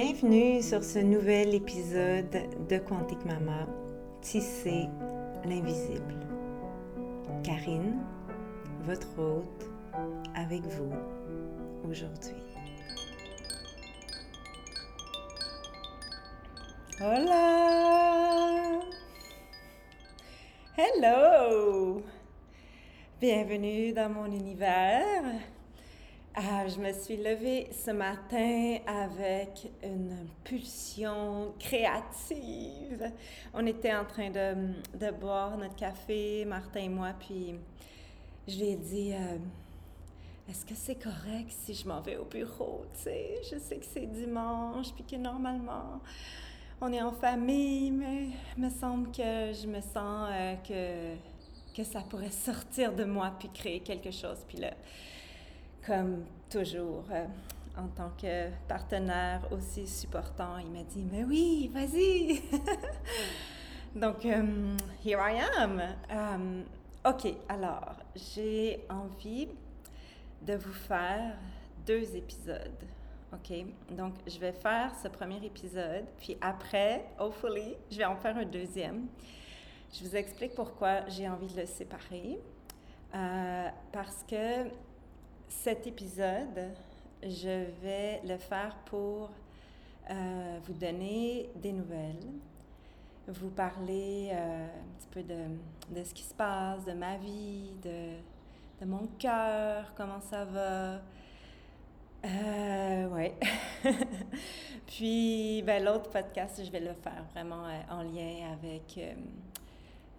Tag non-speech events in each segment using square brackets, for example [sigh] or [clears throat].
Bienvenue sur ce nouvel épisode de Quantique Mama, Tisser l'invisible. Karine, votre hôte, avec vous aujourd'hui. Hola! Hello! Bienvenue dans mon univers. Ah, je me suis levée ce matin avec une pulsion créative. On était en train de, de boire notre café, Martin et moi, puis je lui ai dit euh, Est-ce que c'est correct si je m'en vais au bureau Tu sais, je sais que c'est dimanche, puis que normalement on est en famille, mais il me semble que je me sens euh, que, que ça pourrait sortir de moi puis créer quelque chose. Puis là, comme toujours, euh, en tant que partenaire aussi supportant, il m'a dit, mais oui, vas-y. [laughs] Donc, um, here I am. Um, OK, alors, j'ai envie de vous faire deux épisodes. OK? Donc, je vais faire ce premier épisode, puis après, hopefully, je vais en faire un deuxième. Je vous explique pourquoi j'ai envie de le séparer. Euh, parce que cet épisode, je vais le faire pour euh, vous donner des nouvelles, vous parler euh, un petit peu de, de, ce qui se passe, de ma vie, de, de mon cœur, comment ça va. Euh, ouais. [laughs] Puis, ben, l'autre podcast, je vais le faire vraiment euh, en lien avec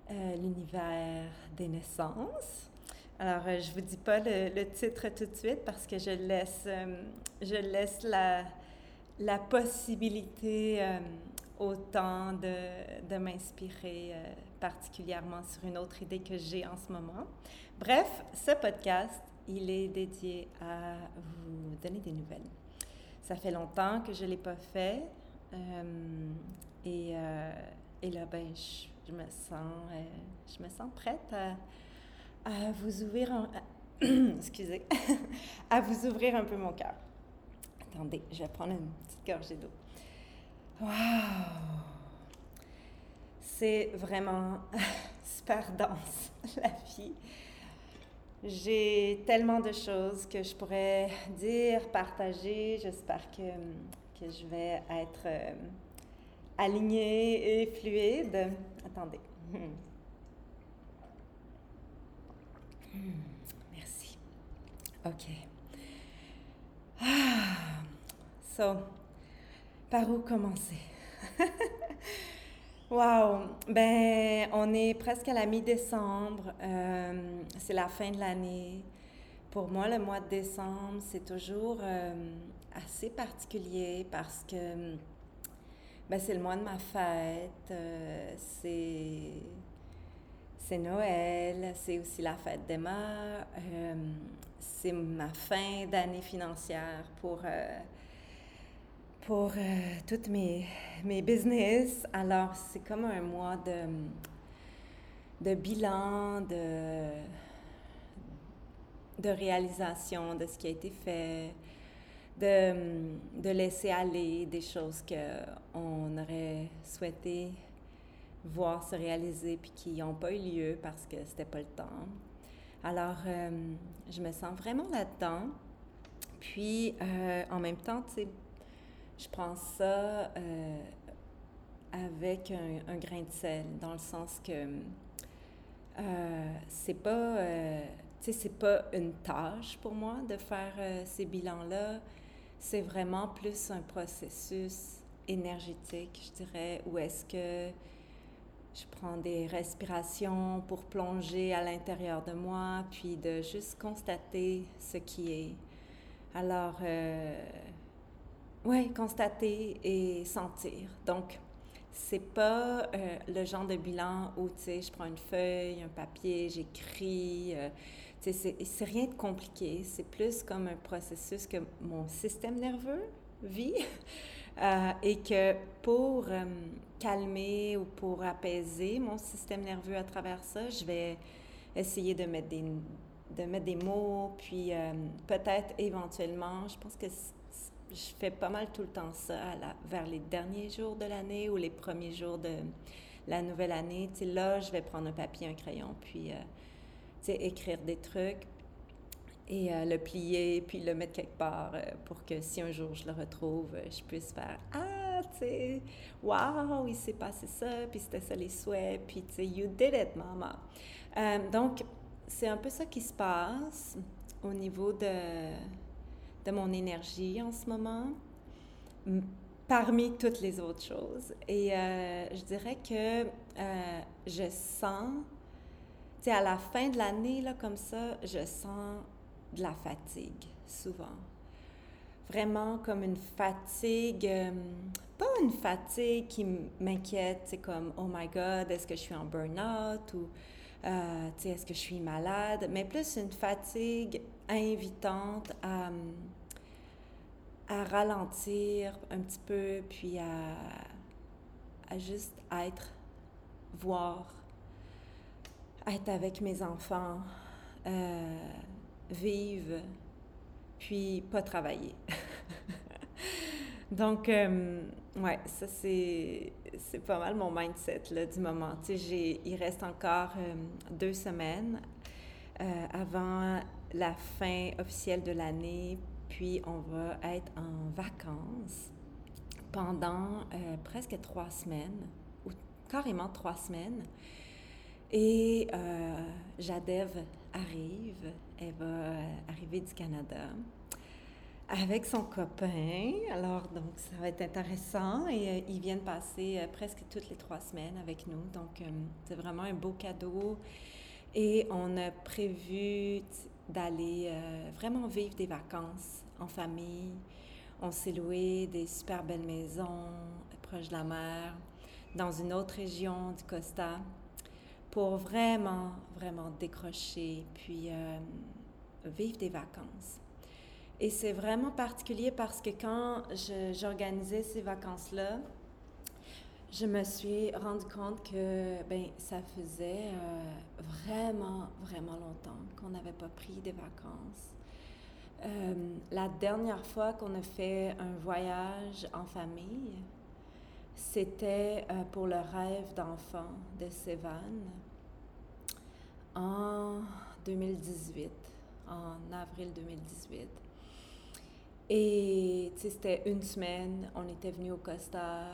l'univers des naissances. Alors, euh, je vous dis pas le, titre tout de suite parce que je laisse, euh, je laisse la, la possibilité euh, autant de, de m'inspirer particulièrement sur une autre idée que j'ai en ce moment. Bref, ce podcast, il est dédié à vous donner des nouvelles. Ça fait longtemps que je ne l'ai pas fait et, et, là, ben, je, me sens, je me sens prête à à vous ouvrir un... [clears throat] excusez, [laughs] à vous ouvrir un peu mon cœur. Attendez, je vais prendre une petite gorgée d'eau. Waouh! C'est vraiment [laughs] super dense, [laughs] la vie. J'ai tellement de choses que je pourrais dire, partager. J'espère que, que je vais être euh, alignée et fluide. Attendez. Hmm, merci. OK. Ah, so, par où commencer? [laughs] wow! Ben, on est presque à la mi-décembre. Euh, c'est la fin de l'année. Pour moi, le mois de décembre, c'est toujours euh, assez particulier parce que ben, c'est le mois de ma fête. Euh, c'est c'est Noël, c'est aussi la fête d'Emma, euh, c'est ma fin d'année financière pour, euh, euh, toutes mes, mes business. Alors, c'est comme un mois de, de bilan, de, de réalisation de ce qui a été fait, de, de laisser aller des choses qu'on aurait souhaité voir se réaliser puis qui n'ont pas eu lieu parce que c'était pas le temps. Alors, euh, je me sens vraiment là-dedans. Puis, euh, en même temps, tu sais, je prends ça euh, avec un, grain de sel, dans le sens que c'est pas, tu sais, c'est pas une tâche pour moi de faire ces bilans-là. C'est vraiment plus un processus énergétique, je dirais, où est-ce que je prends des respirations pour plonger à l'intérieur de moi, puis de juste constater ce qui est. Alors, euh, ouais, constater et sentir. Donc, c'est pas euh, le genre de bilan où, tu sais, je prends une feuille, un papier, j'écris. Euh, tu sais, c'est rien de compliqué. C'est plus comme un processus que mon système nerveux vit. [laughs] Euh, et que pour euh, calmer ou pour apaiser mon système nerveux à travers ça, je vais essayer de mettre des, de mettre des mots, puis euh, peut-être éventuellement, je pense que je fais pas mal tout le temps ça vers les derniers jours de l'année ou les premiers jours de la nouvelle année. Tu là, je vais prendre un papier, un crayon, puis, écrire des trucs et euh, le plier, puis le mettre quelque part euh, pour que si un jour je le retrouve, je puisse faire Ah, tu sais, wow, il s'est passé ça, puis c'était ça les souhaits, puis tu sais, you did it, mama. donc, c'est un peu ça qui se passe au niveau de, de mon énergie en ce moment, parmi toutes les autres choses. Et euh, je dirais que euh, je sens, tu sais, à la fin de l'année, là, comme ça, je sens de la fatigue, souvent. Vraiment comme une fatigue, euh, pas une fatigue qui m'inquiète, c'est comme, oh my God, est-ce que je suis en burn-out ou euh, est-ce que je suis malade, mais plus une fatigue invitante à, à ralentir un petit peu, puis à, à juste être, voir, être avec mes enfants, euh, vivre, puis pas travailler. Donc, euh, ouais, ça c'est c'est pas mal mon mindset là, du moment. Tu sais, il reste encore euh, deux semaines euh, avant la fin officielle de l'année, puis on va être en vacances pendant euh, presque trois semaines, ou carrément trois semaines. Et Jadev arrive, elle va arriver du Canada avec son copain. Alors, donc, ça va être intéressant. Et euh, ils viennent passer euh, presque toutes les trois semaines avec nous. Donc, euh, c'est vraiment un beau cadeau. Et on a prévu d'aller vraiment vivre des vacances en famille. On s'est loué des super belles maisons proches de la mer, dans une autre région du Costa, pour vraiment, vraiment décrocher, puis vivre des vacances. Et c'est vraiment particulier parce que quand j'organisais ces vacances-là, je me suis rendu compte que ben, ça faisait euh, vraiment, vraiment longtemps qu'on n'avait pas pris des vacances. Euh, la dernière fois qu'on a fait un voyage en famille, c'était euh, pour le rêve d'enfant de Sévan en 2018, en avril 2018. Et c'était une semaine, on était venu au Costa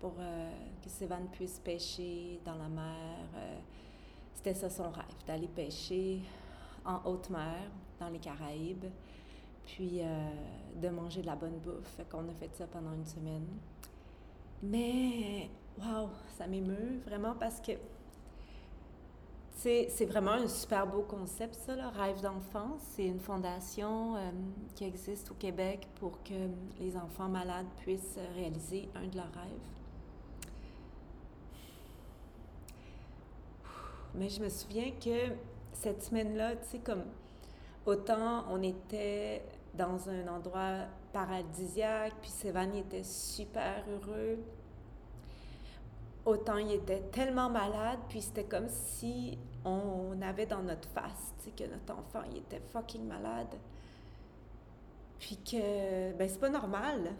pour euh, que Sévan puisse pêcher dans la mer. Euh, c'était ça son rêve, d'aller pêcher en haute mer, dans les Caraïbes, puis de manger de la bonne bouffe. Fait qu'on a fait ça pendant une semaine. Mais, waouh, ça m'émeut vraiment parce que c'est vraiment un super beau concept, ça, le Rêve d'enfance. C'est une fondation euh, qui existe au Québec pour que les enfants malades puissent réaliser un de leurs rêves. Mais je me souviens que cette semaine-là, tu sais, comme autant on était dans un endroit paradisiaque, puis Sévan était super heureux autant il était tellement malade, puis c'était comme si on avait dans notre face, tu sais, que notre enfant, il était fucking malade. Puis que, ben, c'est pas normal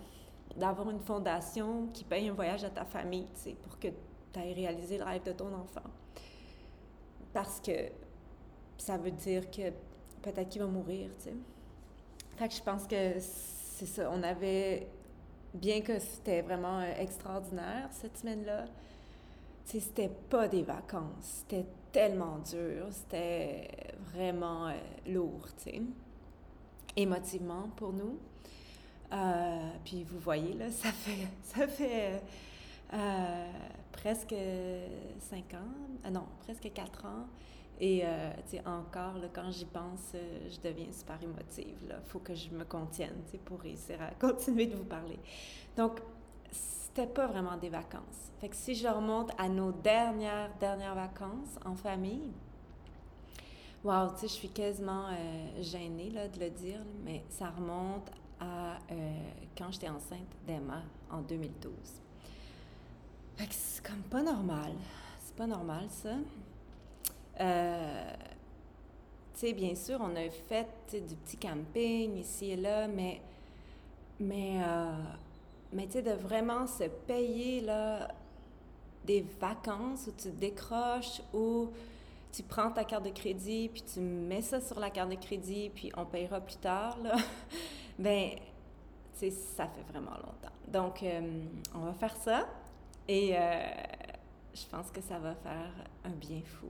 d'avoir une fondation qui paye un voyage à ta famille, tu sais, pour que tu ailles réaliser le rêve de ton enfant. Parce que ça veut dire que peut-être qu'il va mourir, tu sais. Que je pense que c'est ça. On avait, bien que c'était vraiment euh, extraordinaire cette semaine-là, c'était pas des vacances. C'était tellement dur. C'était vraiment euh, lourd, tu sais, émotivement pour nous. Euh, puis vous voyez, là, [laughs] ça fait, ça fait presque cinq ans, non, presque quatre ans. Et, sais, encore, là, quand j'y pense, je deviens super émotive. Il faut que je me contienne, pour réussir à [laughs] continuer de vous parler. Donc, c'était pas vraiment des vacances. Fait que si je remonte à nos dernières, dernières vacances en famille, wow, tu sais, je suis quasiment euh, gênée là, de le dire, mais ça remonte à euh, quand j'étais enceinte d'Emma en 2012. Fait que c'est comme pas normal. C'est pas normal, ça. Euh, tu sais, bien sûr, on a fait du petit camping ici et là, mais mais, euh, mais tu sais, de vraiment se payer là, des vacances où tu décroches, où tu prends ta carte de crédit, puis tu mets ça sur la carte de crédit, puis on payera plus tard, là, [laughs] ben, tu sais, ça fait vraiment longtemps. Donc, euh, on va faire ça et je pense que ça va faire un bien fou.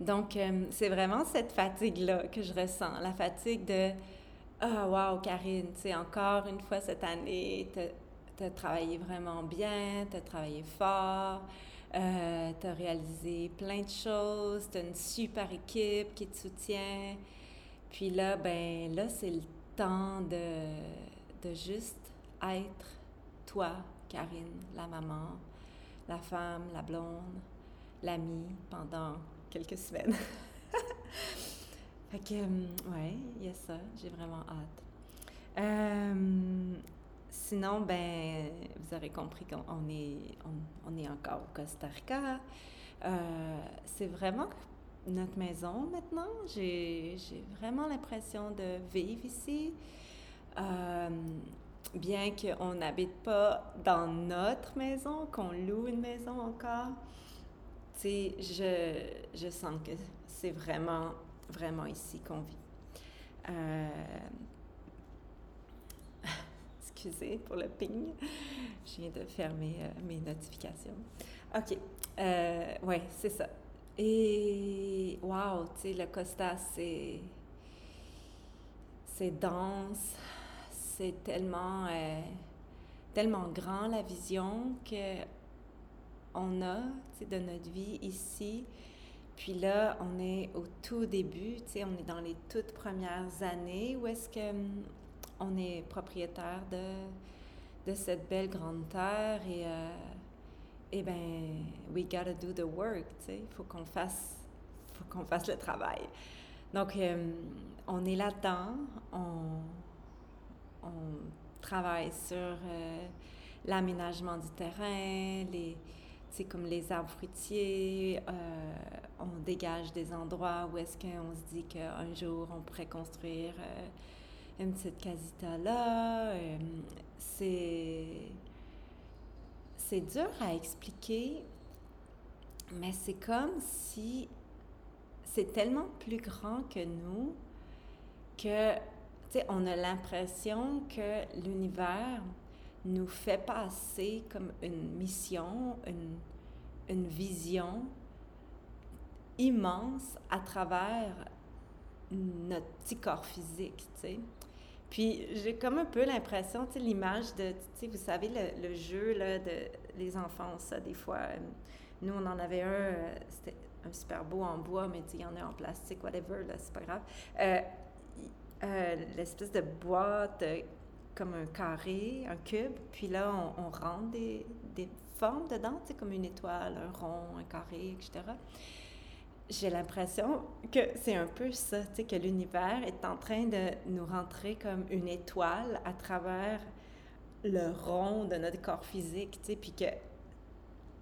Donc, euh, c'est vraiment cette fatigue-là que je ressens, la fatigue de Ah, oh, wow, Karine, tu sais, encore une fois cette année, tu as travaillé vraiment bien, tu as travaillé fort, euh, tu réalisé plein de choses, tu as une super équipe qui te soutient. Puis là, ben là, c'est le temps de, de juste être toi, Karine, la maman, la femme, la blonde, l'amie pendant quelques semaines. [laughs] fait que, euh, ouais, il y a ça, j'ai vraiment hâte. Euh, sinon, ben, vous aurez compris qu'on est, on, est encore au Costa Rica. Euh, c'est vraiment notre maison maintenant. J'ai vraiment l'impression de vivre ici. bien qu'on n'habite pas dans notre maison, qu'on loue une maison encore, je sens que c'est vraiment, vraiment ici qu'on vit. Euh, [laughs] excusez pour le ping. Je viens de fermer euh, mes notifications. OK. Euh, ouais, c'est ça. Et wow, tu sais, le Costa, c'est. C'est dense. C'est tellement. Euh, tellement grand la vision que on a de notre vie ici. Puis là, on est au tout début, on est dans les toutes premières années où est-ce que hum, on est propriétaire de, de cette belle grande terre et, euh, et ben, we gotta do the work, il faut qu'on fasse, faut qu'on fasse le travail. Donc, hum, on est là-dedans, on, on travaille sur euh, l'aménagement du terrain, les, c'est comme les arbres fruitiers, euh, on dégage des endroits où est-ce qu'on se dit qu'un jour on pourrait construire euh, une petite casita là. Euh, c'est c'est dur à expliquer, mais c'est comme si c'est tellement plus grand que nous que, tu sais, on a l'impression que l'univers nous fait passer comme une mission, une, une vision immense à travers notre petit corps physique, tu sais. Puis j'ai comme un peu l'impression, tu sais, l'image de, tu sais, vous savez, le, le, jeu, là, de les enfants, ça, des fois, euh, nous, on en avait un, euh, c'était un super beau en bois, mais tu sais, il y en a en plastique, whatever, c'est pas grave. Euh, l'espèce de boîte comme un carré, un cube, puis là, on, on rentre des, des, formes dedans, sais, comme une étoile, un rond, un carré, etc. J'ai l'impression que c'est un peu ça, que l'univers est en train de nous rentrer comme une étoile à travers le rond de notre corps physique, puis que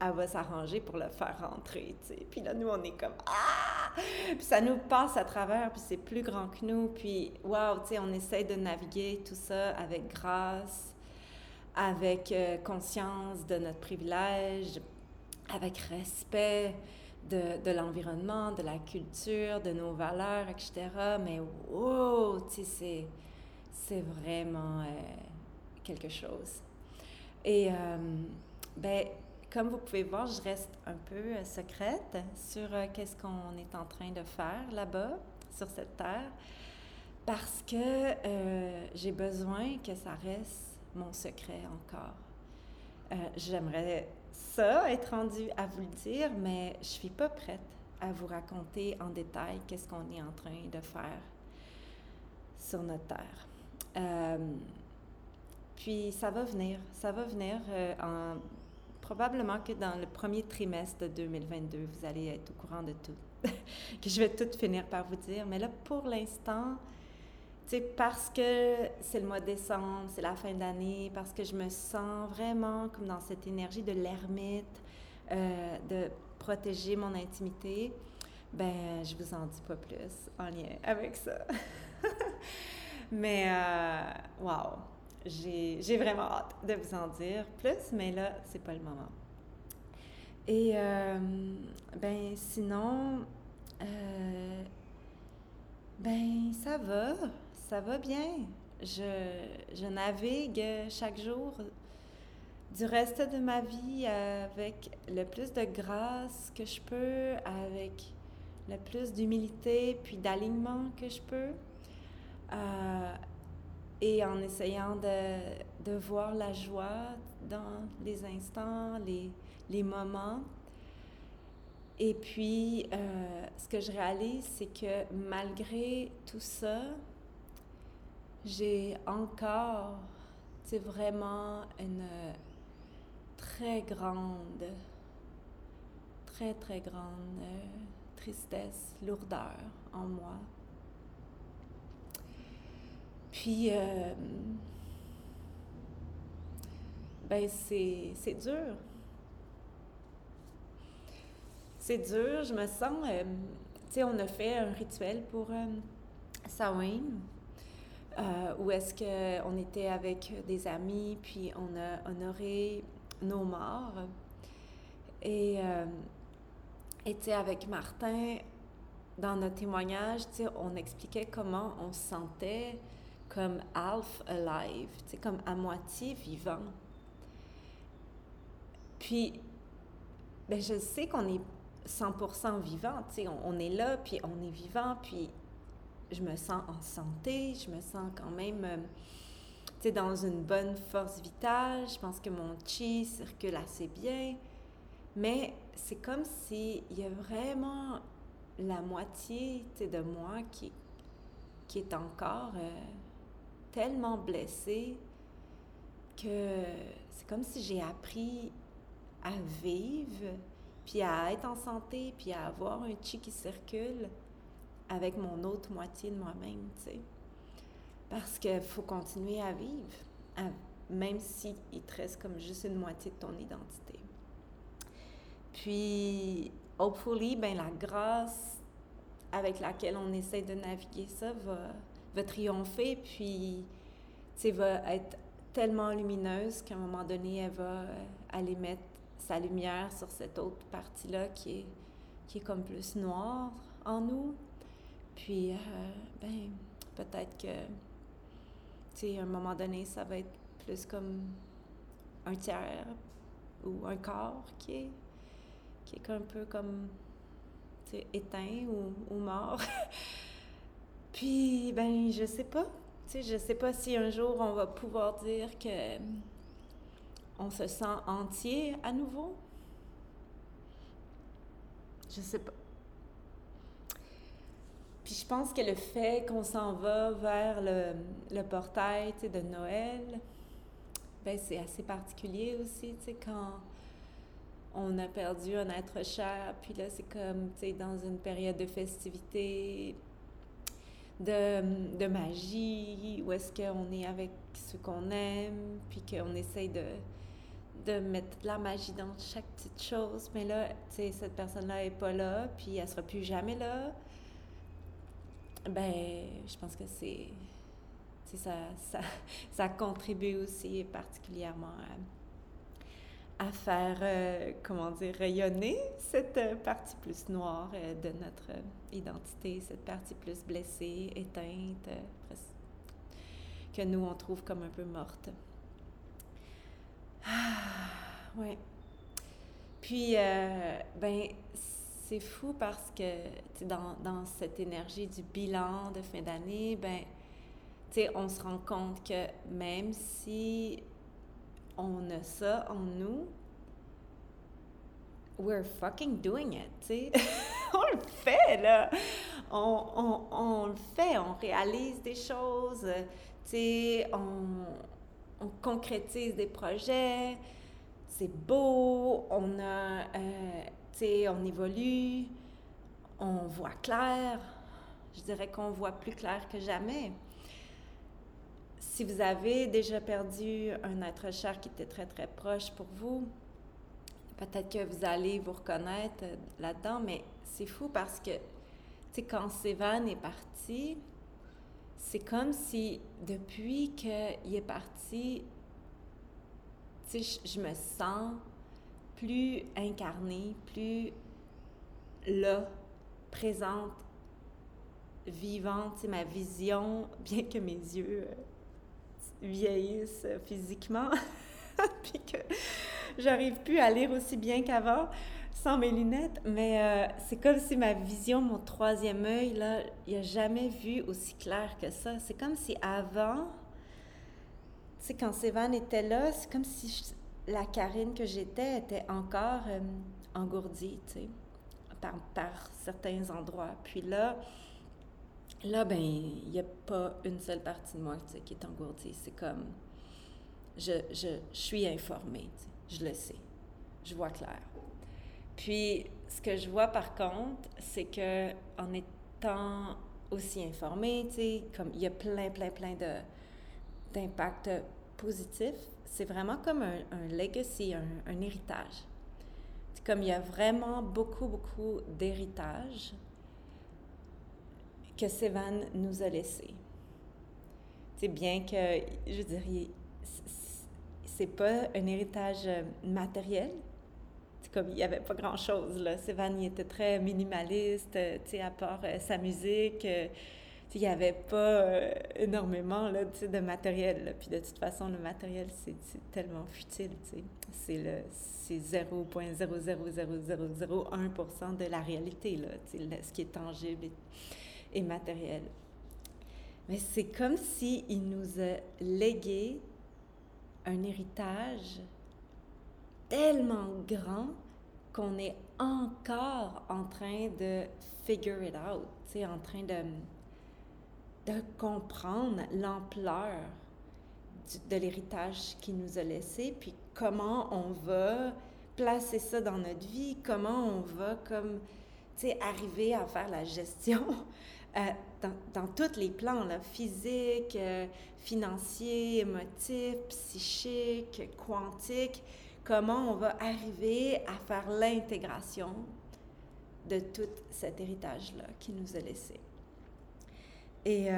elle va s'arranger pour le faire rentrer, tu sais. Puis là, nous, on est comme Ah! Puis ça nous passe à travers, puis c'est plus grand que nous. Puis, waouh, tu sais, on essaie de naviguer tout ça avec grâce, avec euh, conscience de notre privilège, avec respect de, l'environnement, de la culture, de nos valeurs, etc. Mais wow, tu sais, c'est vraiment euh, quelque chose. Et, euh, ben, comme vous pouvez voir, je reste un peu euh, secrète sur euh, qu'est-ce qu'on est en train de faire là-bas, sur cette terre, parce que euh, j'ai besoin que ça reste mon secret encore. J'aimerais ça, être rendue à vous le dire, mais je suis pas prête à vous raconter en détail qu'est-ce qu'on est en train de faire sur notre terre. puis ça va venir, ça va venir en probablement que dans le premier trimestre de 2022, vous allez être au courant de tout. [laughs] que je vais tout finir par vous dire. Mais là, pour l'instant, c'est parce que c'est le mois de décembre, c'est la fin d'année, parce que je me sens vraiment comme dans cette énergie de l'ermite, euh, de protéger mon intimité, ben je vous en dis pas plus en lien avec ça. [laughs] Mais, euh, wow! J'ai vraiment hâte de vous en dire plus, mais là, c'est pas le moment. Et euh, ben sinon, euh, ben ça va, ça va bien. Je, je navigue chaque jour du reste de ma vie avec le plus de grâce que je peux, avec le plus d'humilité puis d'alignement que je peux. Euh, et en essayant de, de, voir la joie dans les instants, les, les moments. Et puis, euh, ce que je réalise, c'est que malgré tout ça, j'ai encore, vraiment une très grande, très, très grande euh, tristesse, lourdeur en moi. Puis, euh, ben, c'est, dur. C'est dur, je me sens. Euh, tu sais, on a fait un rituel pour euh, Samhain, où est-ce qu'on était avec des amis, puis on a honoré nos morts. Et, tu sais, avec Martin, dans notre témoignage, on expliquait comment on se sentait comme half alive, comme à moitié vivant. Puis, ben, je sais qu'on est 100% vivant, on, on, est là, puis on est vivant, puis je me sens en santé, je me sens quand même euh, dans une bonne force vitale, je pense que mon chi circule assez bien, mais c'est comme s'il y a vraiment la moitié de moi qui, qui est encore... Euh, tellement blessée que c'est comme si j'ai appris à vivre, puis à être en santé, puis à avoir un chi qui circule avec mon autre moitié de moi-même, tu sais. Parce qu'il faut continuer à vivre, même s'il te reste comme juste une moitié de ton identité. Puis, hopefully, ben la grâce avec laquelle on essaie de naviguer ça va, va triompher, puis tu va être tellement lumineuse qu'à un moment donné, elle va euh, aller mettre sa lumière sur cette autre partie-là qui est, qui est comme plus noire en nous. Puis, euh, ben, peut-être que, tu sais, à un moment donné, ça va être plus comme un tiers ou un corps qui est, un peu comme, tu éteint ou, ou mort. [laughs] Puis, ben, je sais pas. Tu sais, je sais pas si un jour on va pouvoir dire que on se sent entier à nouveau. Je sais pas. Puis je pense que le fait qu'on s'en va vers le, portail de Noël, ben c'est assez particulier aussi, tu quand on a perdu un être cher, puis là c'est comme, dans une période de festivité, de, de magie, où est-ce qu'on est avec ce qu'on aime, puis qu'on essaye de, de mettre de la magie dans chaque petite chose. Mais là, tu sais, cette personne-là n'est pas là, puis elle sera plus jamais là. Ben, je pense que c'est... Ça, ça, [laughs] ça contribue aussi particulièrement à à faire, euh, comment dire, rayonner cette euh, partie plus noire euh, de notre identité, cette partie plus blessée, éteinte, que nous, on trouve comme un peu morte. Ah, ouais. Puis, ben, c'est fou parce que dans, dans cette énergie du bilan de fin d'année, ben, tu sais, on se rend compte que même si on a ça en nous, we're fucking doing it, tu sais. [laughs] on le fait, là. On, on, on, le fait, on réalise des choses, tu sais, on, on, concrétise des projets, c'est beau, on a, euh, tu sais, on évolue, on voit clair. Je dirais qu'on voit plus clair que jamais si vous avez déjà perdu un être cher qui était très, très proche pour vous, peut-être que vous allez vous reconnaître là-dedans, mais c'est fou parce que, tu sais, quand Sévan est parti, c'est comme si depuis qu'il est parti, tu sais, je me sens plus incarnée, plus là, présente, vivante. Tu sais, ma vision, [laughs] bien que mes yeux euh, vieillissent physiquement, [laughs] puis que j'arrive plus à lire aussi bien qu'avant sans mes lunettes, mais euh, c'est comme si ma vision, mon troisième œil, là, il a jamais vu aussi clair que ça. C'est comme si avant, tu sais, quand Sévan était là, c'est comme si la Karine que j'étais était encore euh, engourdie, tu sais, par, par, certains endroits. Puis là, là, ben, il n'y a pas une seule partie de moi, qui est engourdie. C'est comme, je, je, je suis informée, je le sais, je vois clair. Puis, ce que je vois par contre, c'est que en étant aussi informée, comme il y a plein, plein, plein de, d'impacts positifs, c'est vraiment comme un, un legacy, un, un héritage. Comme il y a vraiment beaucoup, beaucoup d'héritage que Sévan nous a laissé. C'est bien que, je dirais, c'est pas un héritage matériel, comme il n'y avait pas grand-chose. Sévan, était très minimaliste, euh, à part euh, sa musique. Euh, il n'y avait pas énormément là, de matériel. Puis de toute façon, le matériel, c'est tellement futile. C'est le c'est 0.00001% de la réalité, là, ce qui est tangible et matériel. Mais c'est comme s'il il nous a légué un héritage tellement grand qu'on est encore en train de figure it out, en train de, de comprendre l'ampleur de l'héritage qu'il nous a laissé, puis comment on va placer ça dans notre vie, comment on va comme, arriver à faire la gestion euh, dans, dans, tous les plans, là, physique, euh, financier, émotif, psychique, quantique comment on va arriver à faire l'intégration de tout cet héritage-là qui nous a laissé. Et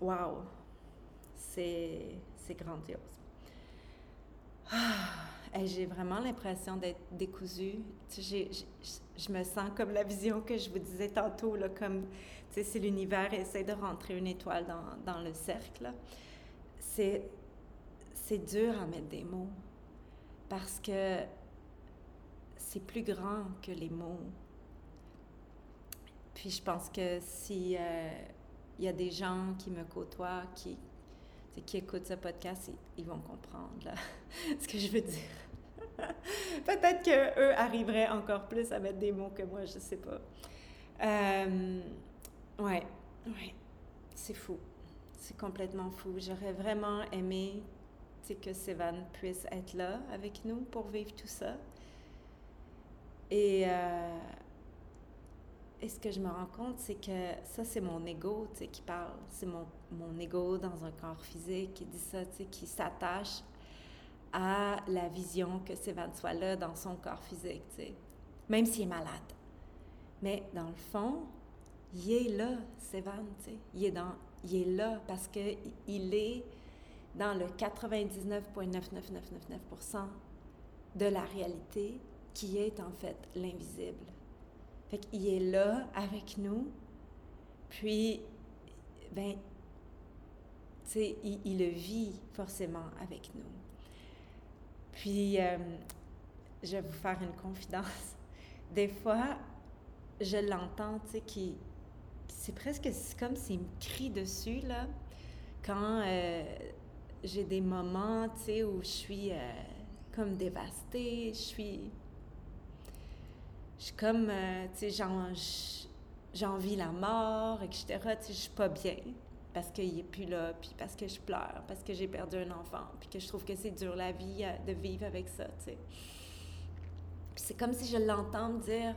waouh, c'est grandiose. Ah, j'ai vraiment l'impression d'être décousue. je me sens comme la vision que je vous disais tantôt, là, comme si l'univers essaie de rentrer une étoile dans, dans le cercle. C'est dur à mettre des mots parce que c'est plus grand que les mots. Puis je pense que si il euh, y a des gens qui me côtoient, qui, qui écoutent ce podcast, ils, vont comprendre [laughs] ce que je veux dire. [laughs] Peut-être qu'eux arriveraient encore plus à mettre des mots que moi, je sais pas. Euh, ouais, ouais, c'est fou. C'est complètement fou. J'aurais vraiment aimé que Sévan puisse être là avec nous pour vivre tout ça. Et, euh, et ce que je me rends compte, c'est que ça, c'est mon ego qui parle. C'est mon, mon ego dans un corps physique qui dit ça, qui s'attache à la vision que Sévan soit là dans son corps physique, même s'il est malade. Mais dans le fond, il est là, Sévan, il est, dans, il est là parce qu'il est dans le 99,99999% de la réalité qui est en fait l'invisible. Fait qu'il est là avec nous, puis, ben, tu sais, il, le vit forcément avec nous. Puis, euh, je vais vous faire une confidence. [laughs] Des fois, je l'entends, tu sais, qui, c'est presque comme s'il me crie dessus, là, quand euh, j'ai des moments, tu sais, où je suis euh, comme dévastée, je suis... Je suis comme, tu sais, j'envie la mort, etc. Tu sais, je suis pas bien parce qu'il est plus là, puis parce que je pleure, parce que j'ai perdu un enfant, puis que je trouve que c'est dur la vie euh, de vivre avec ça, c'est comme si je l'entends me dire,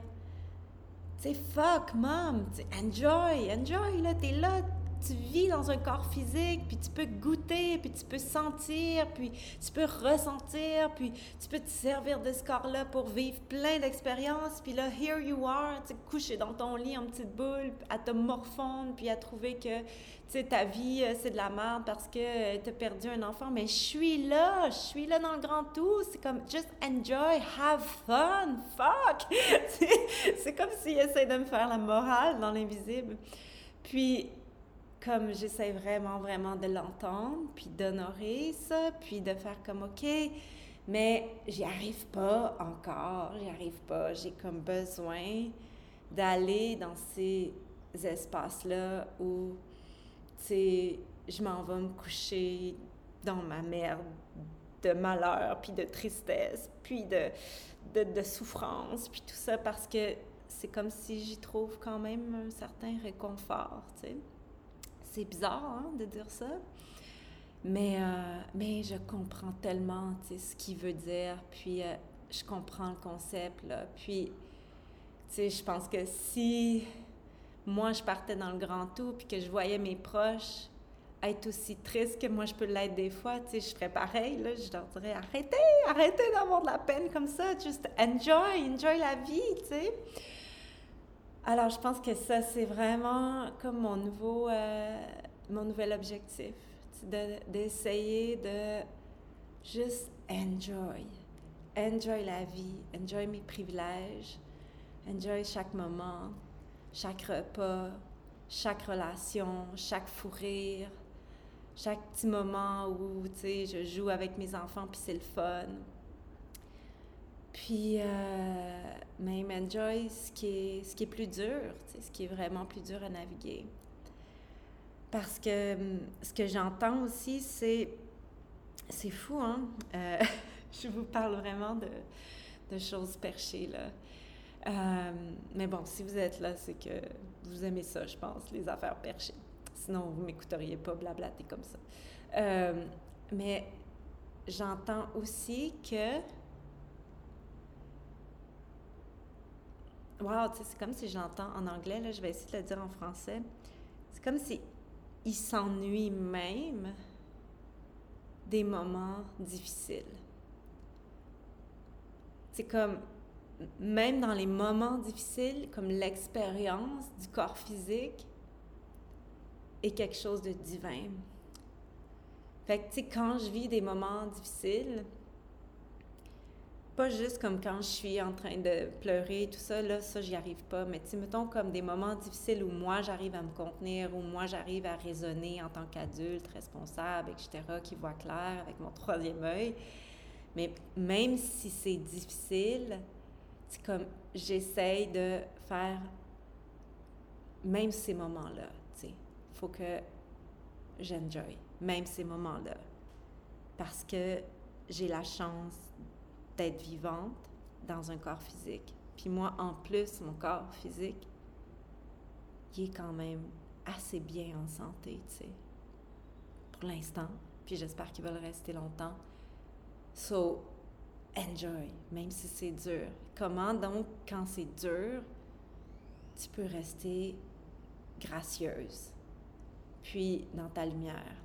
tu fuck, mom, enjoy, enjoy, là, t'es là, tu vis dans un corps physique, puis tu peux goûter, puis tu peux sentir, puis tu peux ressentir, puis tu peux te servir de ce corps-là pour vivre plein d'expériences. Puis là, here you are, tu couché dans ton lit en petite boule, à te morfondre, puis à trouver que tu ta vie, euh, c'est de la merde parce que euh, tu as perdu un enfant. Mais je suis là, je suis là dans le grand tout. C'est comme, just enjoy, have fun, fuck. [laughs] c'est comme s'il essaie de me faire la morale dans l'invisible. Puis, comme j'essaie vraiment, vraiment de l'entendre, puis d'honorer ça, puis de faire comme, OK, mais j'y arrive pas encore, j'y arrive pas. J'ai comme besoin d'aller dans ces espaces-là où sais, je m'en vais me coucher dans ma merde de malheur, puis de tristesse, puis de, de, de souffrance, puis tout ça, parce que c'est comme si j'y trouve quand même un certain réconfort, tu sais. C'est bizarre hein, de dire ça, mais, euh, mais je comprends tellement ce qu'il veut dire, puis euh, je comprends le concept, là. Puis, je pense que si moi, je partais dans le grand tout, puis que je voyais mes proches être aussi tristes que moi, je peux l'être des fois, je ferais pareil, là, je leur dirais, arrêtez, arrêtez d'avoir de la peine comme ça, just enjoy, enjoy la vie, tu. Alors, je pense que ça, c'est vraiment comme mon nouveau, euh, mon nouvel objectif, d'essayer de, juste enjoy, enjoy la vie, enjoy mes privilèges, enjoy chaque moment, chaque repas, chaque relation, chaque fou rire, chaque petit moment où, tu sais, je joue avec mes enfants, puis c'est le fun. Puis, euh, même enjoy ce qui est, ce qui est plus dur, ce qui est vraiment plus dur à naviguer. Parce que hum, ce que j'entends aussi, c'est... C'est fou, hein? Euh, [laughs] je vous parle vraiment de, de choses perchées, là. Euh, mais bon, si vous êtes là, c'est que vous aimez ça, je pense, les affaires perchées. Sinon, vous m'écouteriez pas blablater comme ça. Euh, mais j'entends aussi que. Wow, c'est comme si j'entends en anglais, là, je vais essayer de le dire en français. C'est comme si il s'ennuie même des moments difficiles. C'est comme même dans les moments difficiles, comme l'expérience du corps physique est quelque chose de divin. Fait que, tu sais, quand je vis des moments difficiles, pas juste comme quand je suis en train de pleurer, tout ça, là, ça, j'y arrive pas. Mais tu mettons comme des moments difficiles où moi, j'arrive à me contenir, où moi, j'arrive à raisonner en tant qu'adulte, responsable, etc., qui voit clair avec mon troisième œil. Mais même si c'est difficile, c'est comme j'essaye de faire même ces moments-là, tu sais. Faut que j'enjoy même ces moments-là. Parce que j'ai la chance d'être vivante dans un corps physique. Puis moi, en plus, mon corps physique, il est quand même assez bien en santé, tu sais. Pour l'instant. Puis j'espère qu'il va le rester longtemps. So, enjoy, même si c'est dur. Comment donc, quand c'est dur, tu peux rester gracieuse, puis dans ta lumière?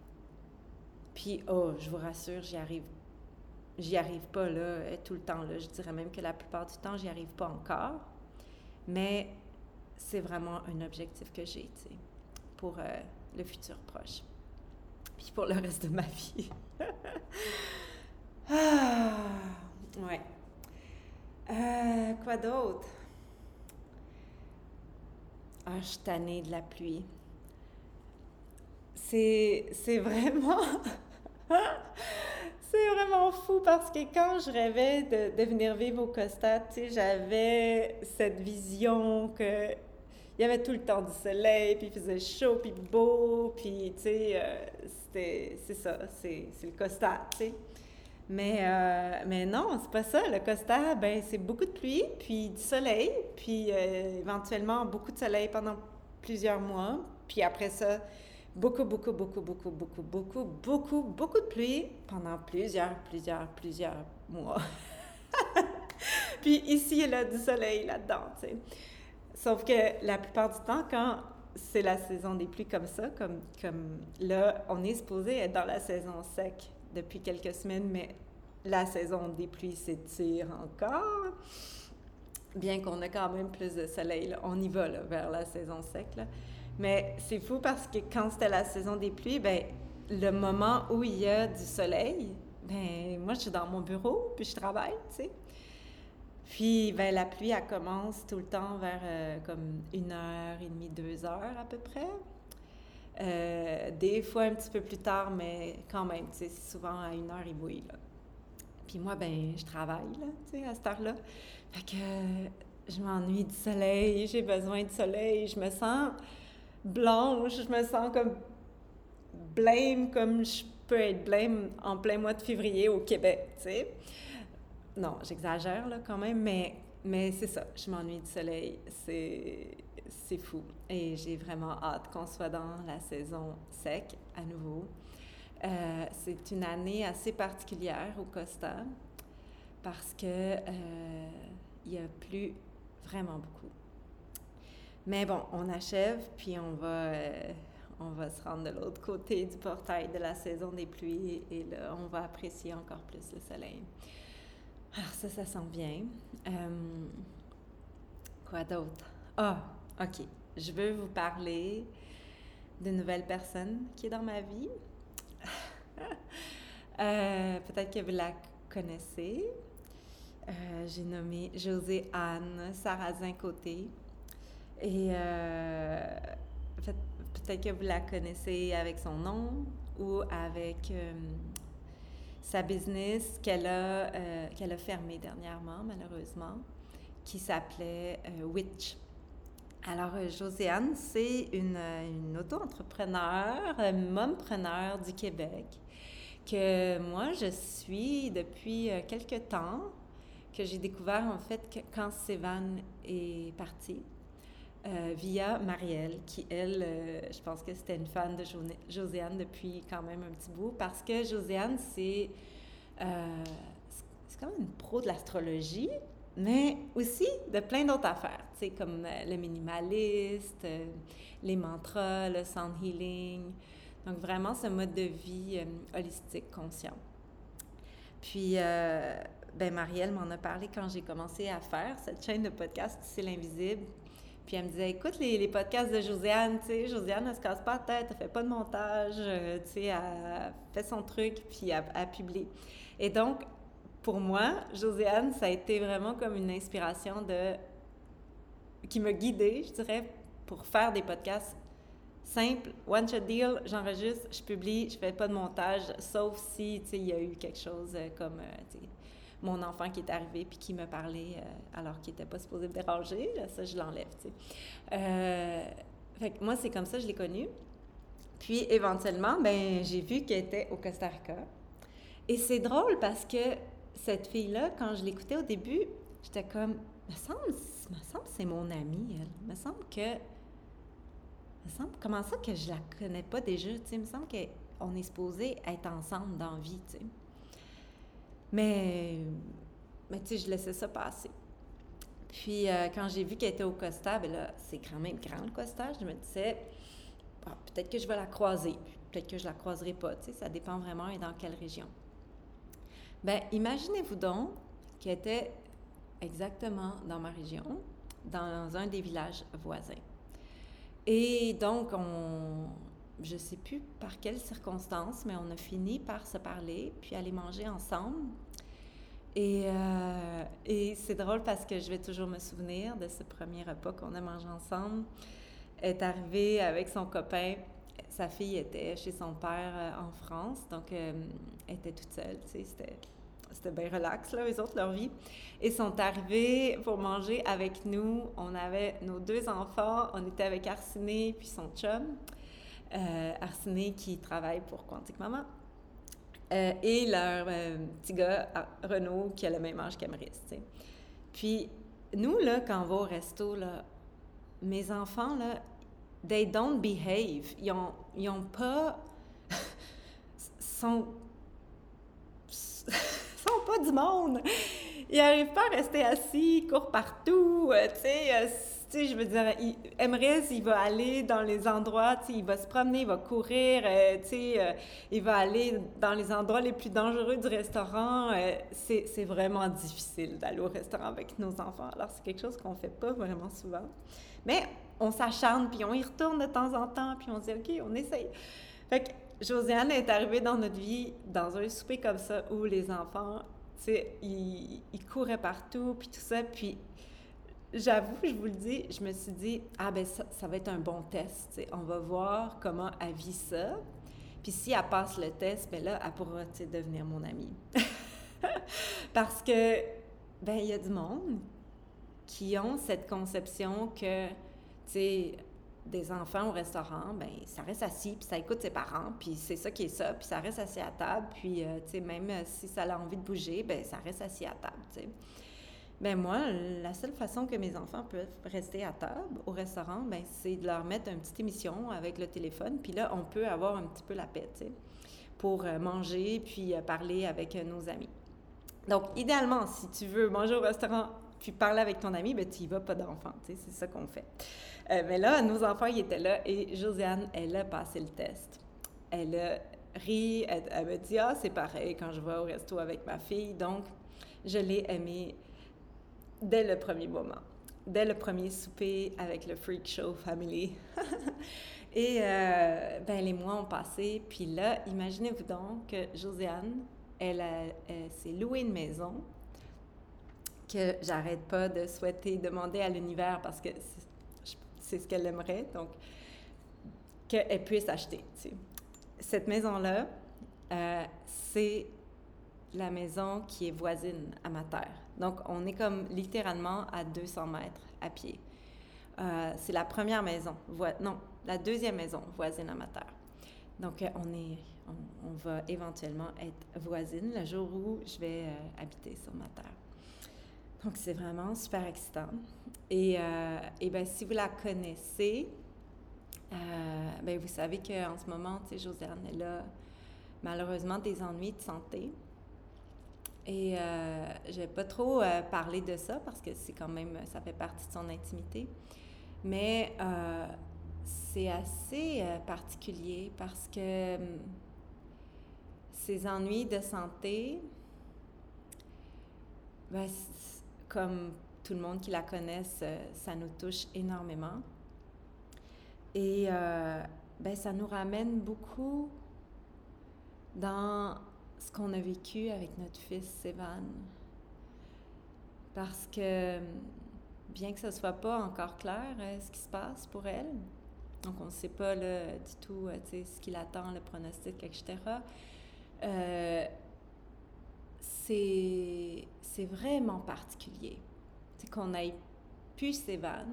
Puis, oh, je vous rassure, j'y arrive, j'y arrive pas là tout le temps. Là. Je dirais même que la plupart du temps, j'y arrive pas encore. Mais c'est vraiment un objectif que j'ai, tu sais, pour euh, le futur proche. Puis pour le reste de ma [laughs] vie. ah! Ouais. Euh, quoi d'autre? Ah, je suis de la pluie. C'est vraiment... [laughs] [laughs] c'est vraiment fou parce que quand je rêvais de, venir vivre au Costa, j'avais cette vision que il y avait tout le temps du soleil, puis il faisait chaud, puis beau, puis euh, c'était, c'est ça, c'est, c'est le Costa. Mais, euh, mais non, c'est pas ça. Le Costa, ben, c'est beaucoup de pluie, puis du soleil, puis euh, éventuellement beaucoup de soleil pendant plusieurs mois. Puis après ça, beaucoup, beaucoup, beaucoup, beaucoup, beaucoup, beaucoup, beaucoup, beaucoup de pluie pendant plusieurs, plusieurs, plusieurs mois. [laughs] puis ici, il y a du soleil là-dedans, tu sais. Sauf que la plupart du temps, quand c'est la saison des pluies comme ça, comme, comme là, on est supposé être dans la saison sec depuis quelques semaines, mais la saison des pluies s'étire encore. Bien qu'on ait quand même plus de soleil, on y va vers la saison sec. Mais c'est fou parce que quand c'était la saison des pluies, ben le moment où il y a du soleil, ben moi je suis dans mon bureau puis je travaille, tu sais. Puis ben, la pluie, elle commence tout le temps vers euh, comme une heure et demie, deux heures à peu près. Euh, des fois un petit peu plus tard, mais quand même, tu sais, souvent à une heure et demie, là. Puis moi, ben, je travaille, là, tu sais, à cette heure-là. Fait que je m'ennuie du soleil, j'ai besoin de soleil, je me sens blanche, je me sens comme blême, comme je peux être blême en plein mois de février au Québec, tu sais. Non, j'exagère, là, quand même, mais, mais c'est ça, je m'ennuie du soleil, c'est fou. Et j'ai vraiment hâte qu'on soit dans la saison sec à nouveau. Euh, c'est une année assez particulière au Costa parce que euh, il y a plus vraiment beaucoup. Mais bon, on achève, puis on va, euh, on va se rendre de l'autre côté du portail de la saison des pluies et là, on va apprécier encore plus le soleil. Alors ça, ça sent bien. quoi d'autre? Ah, OK. Je veux vous parler d'une nouvelle personne qui est dans ma vie. [laughs] Euh, peut-être que vous la connaissez. Euh, j'ai nommé José Anne Sarrazin-Côté. Et euh, peut-être que vous la connaissez avec son nom ou avec sa business qu'elle a, qu'elle a fermée dernièrement, malheureusement, qui s'appelait Witch. Alors, euh, Josiane, c'est une, une auto-entrepreneur, mompreneur du Québec, que moi, je suis depuis euh, quelques temps, que j'ai découvert en fait quand Sévan est partie, euh, via Marielle, qui, elle, je pense que c'était une fan de Josiane depuis quand même un petit bout, parce que Josiane, c'est c'est quand même une pro de l'astrologie, mais aussi de plein d'autres affaires, tu sais, comme euh, le minimaliste, euh, les mantras, le sound healing. Donc, vraiment, ce mode de vie euh, holistique, conscient. Puis, ben Marielle m'en a parlé quand j'ai commencé à faire cette chaîne de podcast, C'est l'invisible. Puis elle me disait, écoute les, les podcasts de Josiane, tu sais, Josiane, elle se casse pas la tête, elle fait pas de montage, tu sais, elle fait son truc, puis elle, elle publie. Et donc, pour moi, Josiane, ça a été vraiment comme une inspiration de qui m'a guidée, je dirais, pour faire des podcasts simples, one shot deal, j'enregistre, je publie, je fais pas de montage, sauf si, il y a eu quelque chose euh, comme, euh, mon enfant qui est arrivé puis qui me parlait euh, alors qu'il n'était pas supposé me déranger, ça, je l'enlève, tu sais. fait que moi, c'est comme ça, je l'ai connue. Puis, éventuellement, ben j'ai vu qu'elle était au Costa Rica. Et c'est drôle parce que cette fille-là, quand je l'écoutais au début, j'étais comme, me semble, me semble c'est mon amie, elle. Me semble que, me semble, comment ça que je la connais pas déjà, tu sais, me semble qu'on est supposé être ensemble dans la vie, tu sais. Mais, mais tu sais, je laissais ça passer. Puis euh, quand j'ai vu qu'elle était au Costa, ben là, c'est quand même grand le Costa, je me disais, ah, peut-être que je vais la croiser, peut-être que je la croiserai pas, tu sais, ça dépend vraiment et dans quelle région. Bien, imaginez-vous donc qu'elle était exactement dans ma région, dans un des villages voisins. Et donc, on, je sais plus par quelles circonstances, mais on a fini par se parler, puis aller manger ensemble. Et, euh, et c'est drôle parce que je vais toujours me souvenir de ce premier repas qu'on a mangé ensemble. Elle est arrivée avec son copain. Sa fille était chez son père euh, en France, donc euh, elle était toute seule, c'était c'était bien relax, là, eux autres, leur vie. Ils sont arrivés pour manger avec nous. On avait nos deux enfants. On était avec Arsiné puis son chum. Euh, qui travaille pour Quantique Maman. Euh, et leur euh, petit gars, Renaud, qui a le même âge qu'Amaris, Puis, nous, là, quand on va au resto, là, mes enfants, là, they don't behave. Ils ont, ils ont pas... [laughs] sont [laughs] sont pas du monde. Ils n'arrivent pas à rester assis, ils courent partout, euh, tu sais, sais, je veux dire, il, Emrys, il va aller dans les endroits, tu sais, il va se promener, il va courir, euh, tu sais, euh, il va aller dans les endroits les plus dangereux du restaurant. Euh, c'est vraiment difficile d'aller au restaurant avec nos enfants. Alors, c'est quelque chose qu'on fait pas vraiment souvent. Mais on s'acharne, puis on y retourne de temps en temps, puis on se dit, OK, on essaye. Fait que Josiane est arrivée dans notre vie dans un souper comme ça où les enfants, tu sais, ils, ils couraient partout, puis tout ça, puis j'avoue, je vous le dis, je me suis dit, ah ben ça, ça va être un bon test. On va voir comment elle vit ça. Puis si elle passe le test, ben là, elle pourra devenir mon amie. [laughs] Parce que, ben il y a du monde qui ont cette conception que, tu sais, des enfants au restaurant, ben ça reste assis, puis ça écoute ses parents, puis c'est ça qui est ça, puis ça reste assis à table, puis, euh, tu sais, même si ça a envie de bouger, ben ça reste assis à table, tu sais. Ben moi, la seule façon que mes enfants peuvent rester à table au restaurant, ben c'est de leur mettre une petite émission avec le téléphone, puis là, on peut avoir un petit peu la paix, pour euh, manger puis euh, parler avec euh, nos amis. Donc, idéalement, si tu veux manger au restaurant puis parler avec ton ami, ben tu y vas pas d'enfant, c'est ça qu'on fait. mais là, nos enfants, ils étaient là et Josiane, elle a passé le test. Elle a ri, elle, elle me dit « Ah, c'est pareil quand je vais au resto avec ma fille. » Donc, je l'ai aimée dès le premier moment, dès le premier souper avec le Freak Show Family. [laughs] Et euh, ben, les mois ont passé, puis là, imaginez-vous donc que Josiane, elle, s'est louée une maison que j'arrête pas de souhaiter demander à l'univers parce que c'est ce qu'elle aimerait, donc qu'elle puisse acheter. Cette maison-là, euh, c'est la maison qui est voisine à ma terre. Donc, on est comme littéralement à 200 mètres à pied. Euh, c'est la première maison, non, la deuxième maison voisine à ma terre. Donc, euh, on, est, on, va éventuellement être voisine le jour où je vais euh, habiter sur ma terre. Donc, c'est vraiment super excitant. Et, et bien, si vous la connaissez, ben, vous savez qu'en ce moment, tu sais, Josiane, elle a malheureusement des ennuis de santé. Et euh, je vais pas trop euh, parler de ça parce que c'est quand même, ça fait partie de son intimité. Mais euh, c'est assez euh, particulier parce que hum, ces ennuis de santé, ben, comme tout le monde qui la connaisse, ça nous touche énormément. Et ben, ça nous ramène beaucoup dans ce qu'on a vécu avec notre fils Sévan. Parce que, bien que ce ne soit pas encore clair euh, ce qui se passe pour elle, donc on ne sait pas du tout euh, ce qu'il attend, le pronostic, etc., euh, c'est vraiment particulier. Qu'on ait pu Sévan,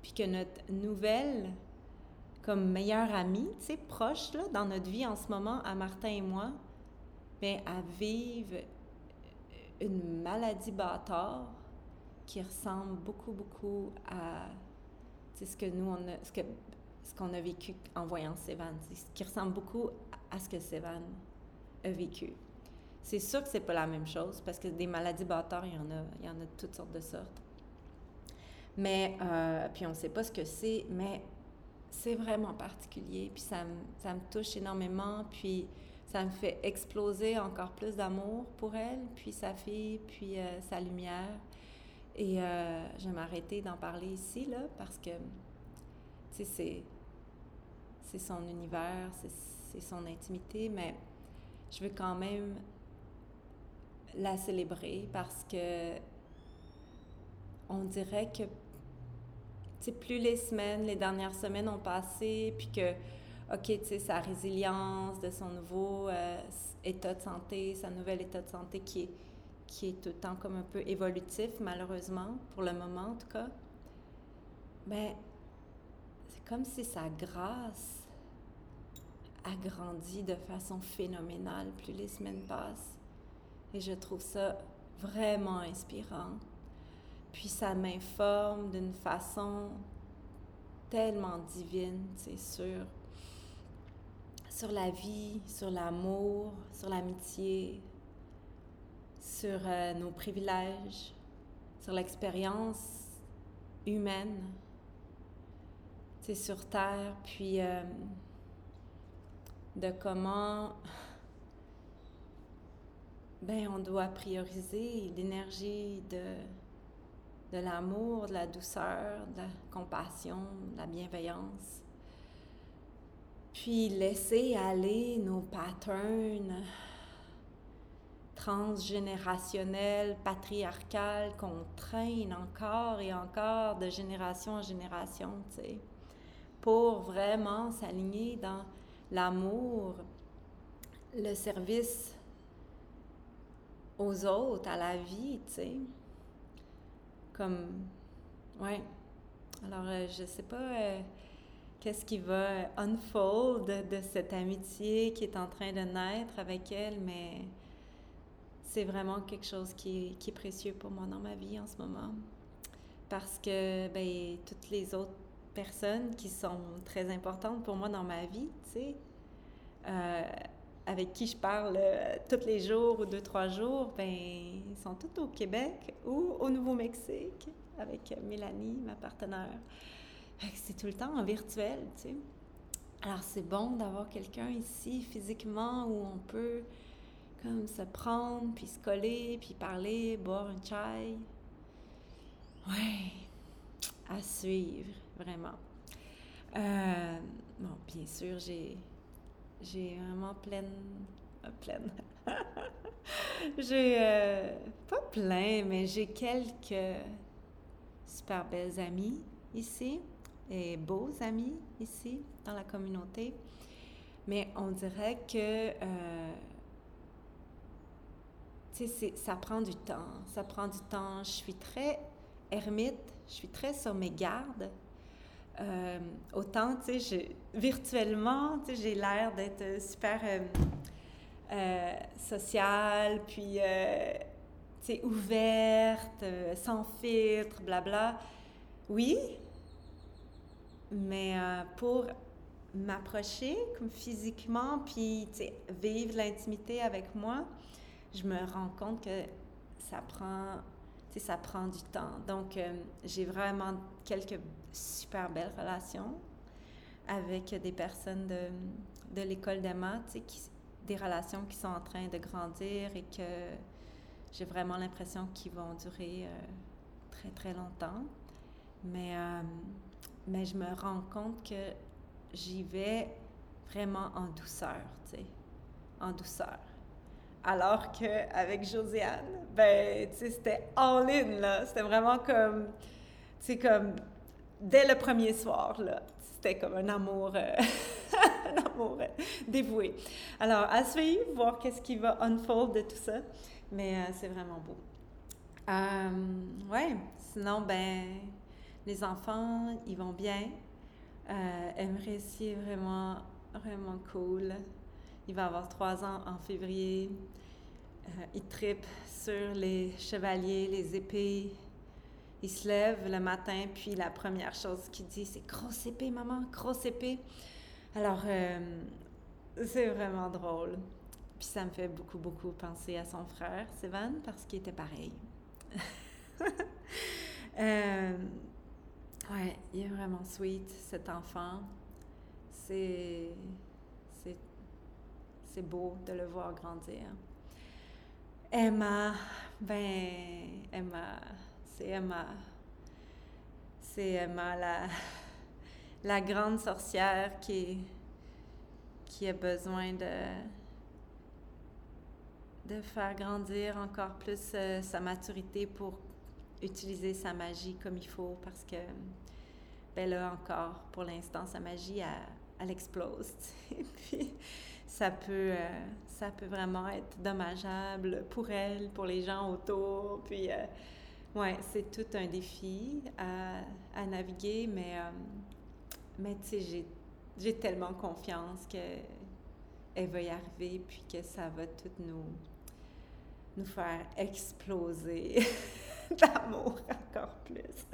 puis que notre nouvelle, comme meilleure amie, tu proche là, dans notre vie en ce moment, à Martin et moi, mais à vivre une maladie bâtard qui ressemble beaucoup, beaucoup à ce que nous, on ce que, ce qu'on a vécu en voyant Sévan, qui ressemble beaucoup à ce que Sévan a vécu. C'est sûr que c'est pas la même chose parce que des maladies bâtards, il y en a, il y en a de toutes sortes de sortes. Mais, euh, puis on ne sait pas ce que c'est, mais c'est vraiment particulier. Puis ça, ça me touche énormément. Puis ça me fait exploser encore plus d'amour pour elle, puis sa fille, puis euh, sa lumière. Et euh, je vais m'arrêter d'en parler ici, là, parce que, tu sais, c'est son univers, c'est son intimité, mais je veux quand même la célébrer parce que on dirait que, tu sais, plus les semaines, les dernières semaines ont passé, puis que OK, tu sais, sa résilience, de son nouveau euh, état de santé, sa nouvelle état de santé qui est, qui est tout le temps comme un peu évolutif, malheureusement, pour le moment en tout cas, ben, c'est comme si sa grâce a grandi de façon phénoménale plus les semaines passent. Et je trouve ça vraiment inspirant. Puis ça m'informe d'une façon tellement divine, c'est sûr, sur la vie, sur l'amour, sur l'amitié, sur euh, nos privilèges, sur l'expérience humaine, c'est sur Terre, puis euh, de comment ben, on doit prioriser l'énergie de, de l'amour, de la douceur, de la compassion, de la bienveillance. Puis laisser aller nos patterns transgénérationnels, patriarcales qu'on traîne encore et encore de génération en génération, tu sais, pour vraiment s'aligner dans l'amour, le service aux autres, à la vie, tu sais. Comme, ouais. Alors, euh, je sais pas euh, qu'est-ce qui va unfold de, cette amitié qui est en train de naître avec elle, mais c'est vraiment quelque chose qui est, précieux pour moi dans ma vie en ce moment. Parce que, ben, toutes les autres personnes qui sont très importantes pour moi dans ma vie, tu sais, euh, avec qui je parle euh, tous les jours ou deux, trois jours, ben, ils sont tous au Québec ou au Nouveau-Mexique avec Mélanie, ma partenaire. C'est tout le temps en virtuel, tu sais. Alors, c'est bon d'avoir quelqu'un ici physiquement où on peut comme se prendre, puis se coller, puis parler, boire un chai. Ouais, à suivre, vraiment. Euh, bon, bien sûr, j'ai vraiment pleine. Pleine. [laughs] j'ai. Euh, pas plein, mais j'ai quelques super belles amies ici et beaux amis ici dans la communauté. Mais on dirait que. Euh, ça prend du temps. Ça prend du temps. Je suis très ermite, je suis très sur mes gardes. Euh, autant, tu sais, virtuellement, tu sais, j'ai l'air d'être super euh, euh, sociale, puis, tu sais, ouverte, sans filtre, blabla. Oui, mais pour m'approcher comme physiquement, puis, vivre l'intimité avec moi, je me rends compte que ça prend ça prend du temps. Donc, euh, j'ai vraiment quelques super belles relations avec des personnes de, de l'école d'Emma, des relations qui sont en train de grandir et que j'ai vraiment l'impression qu'ils vont durer euh, très, très longtemps. Mais, euh, mais je me rends compte que j'y vais vraiment en douceur, tu sais, en douceur. Alors qu'avec Josiane, ben, tu sais, c'était all-in, là. C'était vraiment comme, tu sais, comme, dès le premier soir, là. C'était comme un amour, euh, [laughs] un amour euh, dévoué. Alors, à suivre, voir qu'est-ce qui va unfold de tout ça. Mais euh, c'est vraiment beau. ouais, sinon, ben, les enfants, ils vont bien. Euh, est vraiment, vraiment cool. Il va avoir trois ans en février. Euh, il tripe sur les chevaliers, les épées. Il se lève le matin, puis la première chose qu'il dit, c'est grosse épée, maman, grosse épée. Alors, euh, c'est vraiment drôle. Puis ça me fait beaucoup, beaucoup penser à son frère, Sévan, parce qu'il était pareil. [laughs] ouais, il est vraiment sweet, cet enfant. C'est c'est beau de le voir grandir. Emma, ben, Emma, c'est Emma. C'est Emma, la, la grande sorcière qui, qui a besoin de, de faire grandir encore plus euh, sa maturité pour utiliser sa magie comme il faut parce que, ben là encore, pour l'instant, sa magie, elle, elle explose. [laughs] Puis, ça peut, euh, ça peut vraiment être dommageable pour elle, pour les gens autour. Puis, euh, ouais, c'est tout un défi à, à naviguer, mais, euh, mais tu sais, j'ai tellement confiance qu'elle va y arriver, puis que ça va tout nous, nous faire exploser [laughs] [laughs] d'amour encore plus.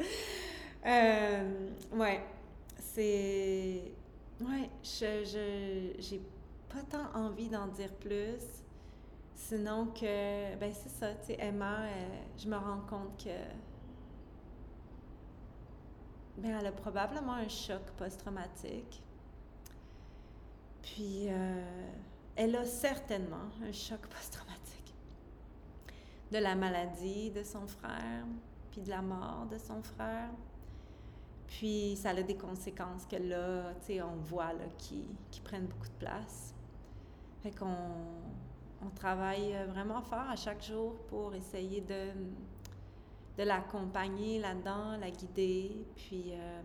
ouais, c'est. Ouais, je, j'ai pas tant envie d'en dire plus. Sinon que, ben c'est ça, tu sais, Emma, euh, je me rends compte que ben, elle a probablement un choc post-traumatique. Puis, euh, elle a certainement un choc post-traumatique de la maladie de son frère, puis de la mort de son frère. Puis, ça a des conséquences que là, tu sais, on voit là, qui, qui prennent beaucoup de place. Fait qu'on on travaille vraiment fort à chaque jour pour essayer de, de l'accompagner là-dedans, la guider. Puis, euh,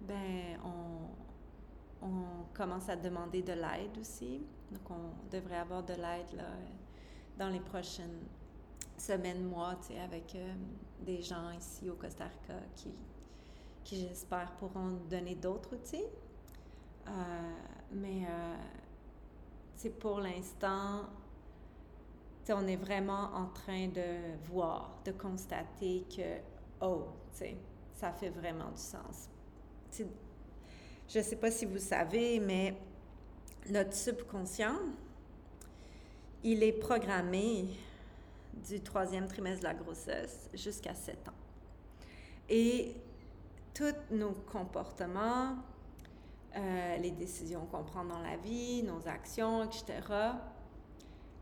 ben, on, on, commence à demander de l'aide aussi. Donc, on devrait avoir de l'aide là, dans les prochaines semaines, mois, avec euh, des gens ici au Costa Rica qui, qui j'espère, pourront donner d'autres outils. Euh, mais pour l'instant, on est vraiment en train de voir, de constater que, oh, ça fait vraiment du sens. je ne sais pas si vous savez, mais notre subconscient, il est programmé du troisième trimestre de la grossesse jusqu'à 7 ans. Et tous nos comportements, euh, les décisions qu'on prend dans la vie, nos actions, etc.,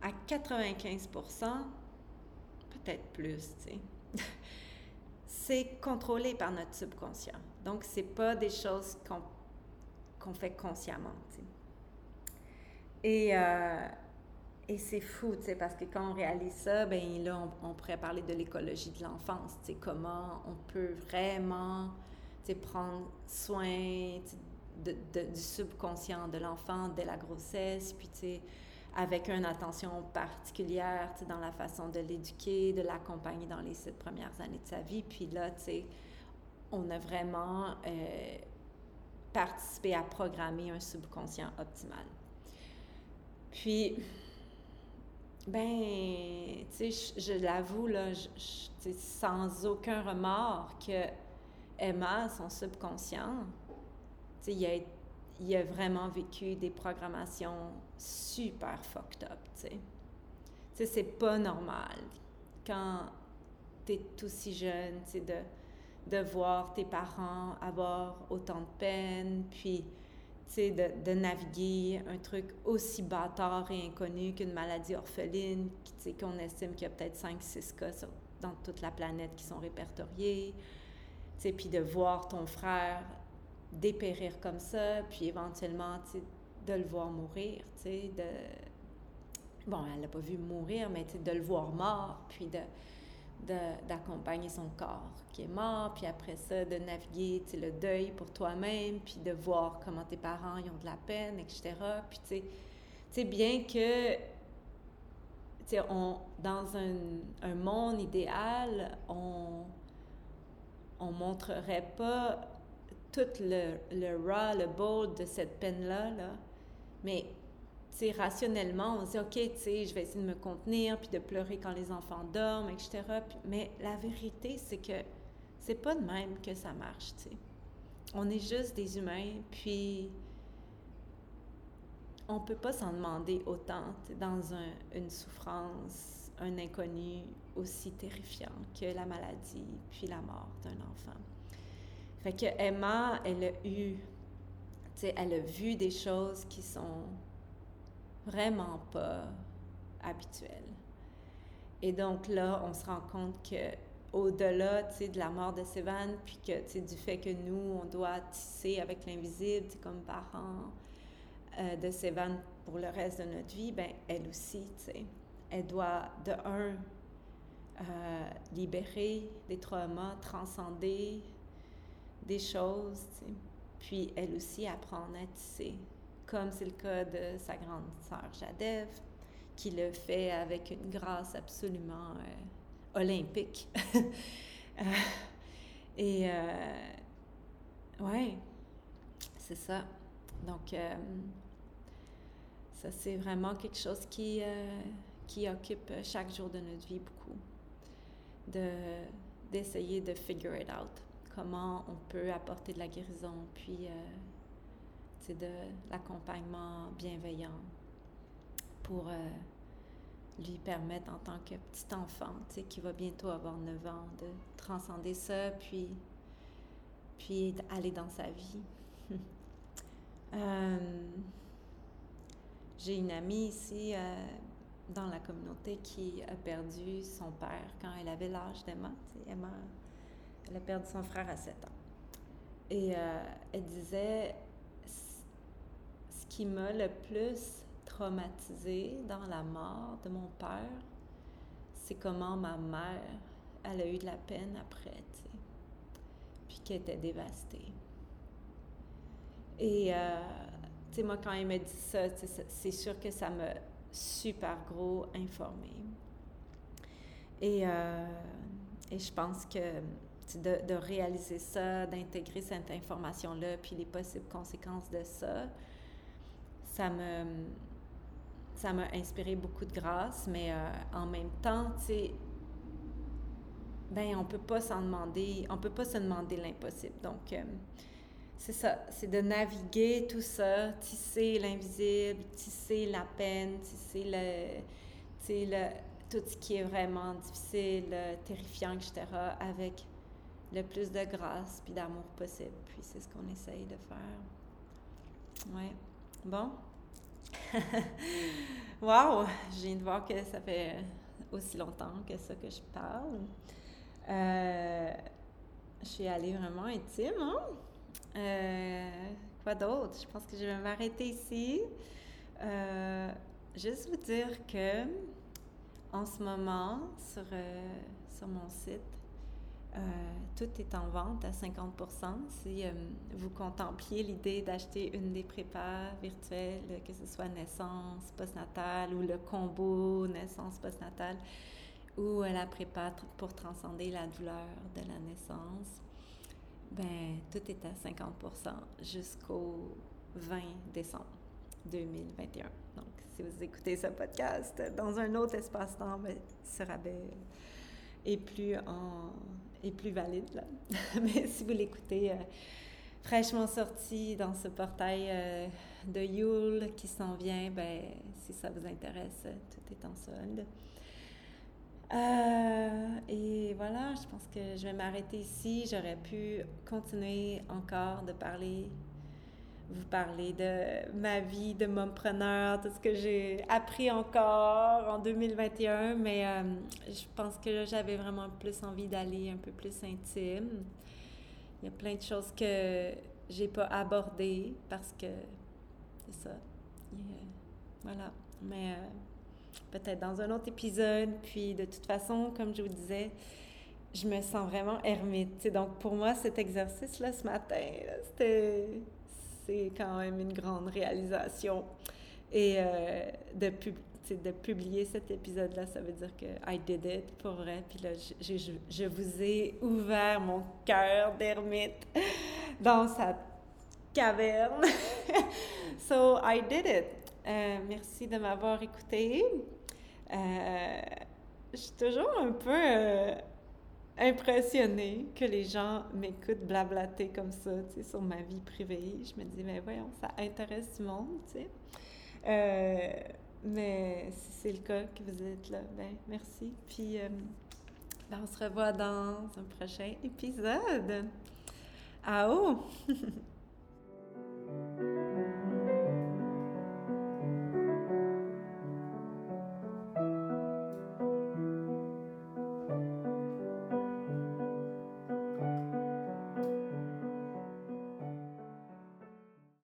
à 95% peut-être plus, [laughs] c'est contrôlé par notre subconscient. Donc, c'est pas des choses qu'on fait consciemment. Et, euh, et c'est fou, tu sais, parce que quand on réalise ça, ben là, on, pourrait parler de l'écologie de l'enfance, tu sais, comment on peut vraiment, tu sais, prendre soin, de, du subconscient de l'enfant dès la grossesse, puis tu sais, avec une attention particulière dans la façon de l'éduquer, de l'accompagner dans les sept premières années de sa vie. Puis là, tu sais, on a vraiment euh, participé à programmer un subconscient optimal. Puis, ben, tu sais, je, l'avoue, là, je, sans aucun remords, que Emma, son subconscient, il a, il a vraiment vécu des programmations super fucked up, tu sais. c'est pas normal quand tu es aussi jeune, tu de, de voir tes parents avoir autant de peine, puis, tu sais, de, de, naviguer un truc aussi bâtard et inconnu qu'une maladie orpheline, qu'on estime qu'il y a peut-être 5-6 cas dans toute la planète qui sont répertoriés, puis de voir ton frère dépérir comme ça, puis éventuellement, de le voir mourir, de... Bon, elle l'a pas vu mourir, mais de le voir mort, puis de d'accompagner son corps qui est mort, puis après ça, de naviguer le deuil pour toi-même, puis de voir comment tes parents ils ont de la peine, etc. Puis tu sais, bien que, tu sais, dans un, un monde idéal, on on montrerait pas tout le, le raw, le bold de cette peine-là, là. mais sais, rationnellement, on se dit, OK, tu sais, je vais essayer de me contenir, puis de pleurer quand les enfants dorment, etc. mais la vérité, c'est que c'est pas de même que ça marche, tu sais. On est juste des humains, puis on peut pas s'en demander autant dans un, une souffrance, un inconnu aussi terrifiant que la maladie, puis la mort d'un enfant. Fait que Emma, elle a eu, tu sais, elle a vu des choses qui sont vraiment pas habituelles. Et donc là, on se rend compte que au-delà, de la mort de Sévan, puis que, du fait que nous, on doit tisser avec l'invisible, comme parents euh, de Sévan pour le reste de notre vie, ben elle aussi, elle doit, de un, euh, libérer des traumas, transcender des choses, puis elle aussi apprendre à tisser, comme c'est le cas de sa grande sœur Jadev, qui le fait avec une grâce absolument euh, olympique. [laughs] Euh, et euh, ouais, c'est ça. Donc, ça, c'est vraiment quelque chose qui, qui occupe chaque jour de notre vie beaucoup, de, d'essayer de figure it out comment on peut apporter de la guérison, puis c'est de l'accompagnement bienveillant pour euh, lui permettre en tant que petit enfant, qui va bientôt avoir 9 ans, de transcender ça, puis puis aller dans sa vie. [laughs] Euh, j'ai une amie ici euh, dans la communauté qui a perdu son père quand elle avait l'âge d'Emma. Emma, elle a perdu son frère à 7 ans. Et elle disait, qui m'a le plus traumatisée dans la mort de mon père, c'est comment ma mère, elle a eu de la peine après, tu sais, puis qu'elle était dévastée. Et, euh, tu sais, moi, quand elle m'a dit ça, c'est sûr que ça m'a super gros informé. Et, euh, et je pense que de, de, réaliser ça, d'intégrer cette information-là, puis les possibles conséquences de ça, ça me ça m'a inspiré beaucoup de grâce, mais euh, en même temps, tu sais, ben on peut pas s'en demander, on peut pas se demander l'impossible. Donc euh, c'est ça, c'est de naviguer tout ça, tisser l'invisible, tisser la peine, tisser le, le, tout ce qui est vraiment difficile, terrifiant, etc., avec le plus de grâce puis d'amour possible. Puis c'est ce qu'on essaye de faire. Ouais. Bon. [laughs] wow! Je viens de voir que ça fait aussi longtemps que ça que je parle. Euh, je suis allée vraiment intime, hein? Euh, quoi d'autre? Je pense que je vais m'arrêter ici. Euh, juste vous dire que en ce moment, sur, sur mon site, tout est en vente à 50% Si vous contempliez l'idée d'acheter une des prépas virtuelles, que ce soit naissance, postnatale ou le combo naissance postnatale, ou la prépa pour transcender la douleur de la naissance, ben, tout est à 50% jusqu'au 20 décembre 2021. Donc, si vous écoutez ce podcast dans un autre espace-temps, ben, ce rabais est plus, en, est plus valide. Là. [laughs] Mais si vous l'écoutez euh, fraîchement sorti dans ce portail euh, de Yule qui s'en vient, ben, si ça vous intéresse, tout est en solde. Euh, et voilà, je pense que je vais m'arrêter ici. J'aurais pu continuer encore de parler, vous parler de ma vie de mompreneur, tout ce que j'ai appris encore en 2021, mais euh, je pense que j'avais vraiment plus envie d'aller un peu plus intime. Il y a plein de choses que j'ai pas abordées parce que c'est ça. voilà. Mais euh, peut-être dans un autre épisode. Puis de toute façon, comme je vous disais, je me sens vraiment ermite. donc pour moi, cet exercice-là ce matin, c'était c'est quand même une grande réalisation. Et euh, de, de publier cet épisode-là, ça veut dire que I did it pour vrai. Puis là, je, je, je vous ai ouvert mon cœur d'ermite [laughs] dans sa caverne. [laughs] so I did it. Euh, merci de m'avoir écouté. Euh, je suis toujours un peu euh, impressionnée que les gens m'écoutent blablater comme ça, tu sais, sur ma vie privée. Je me dis, mais voyons, ça intéresse le monde, tu sais. mais si c'est le cas que vous êtes là, ben merci. Puis, ben, on se revoit dans un prochain épisode. Ah [laughs] oh!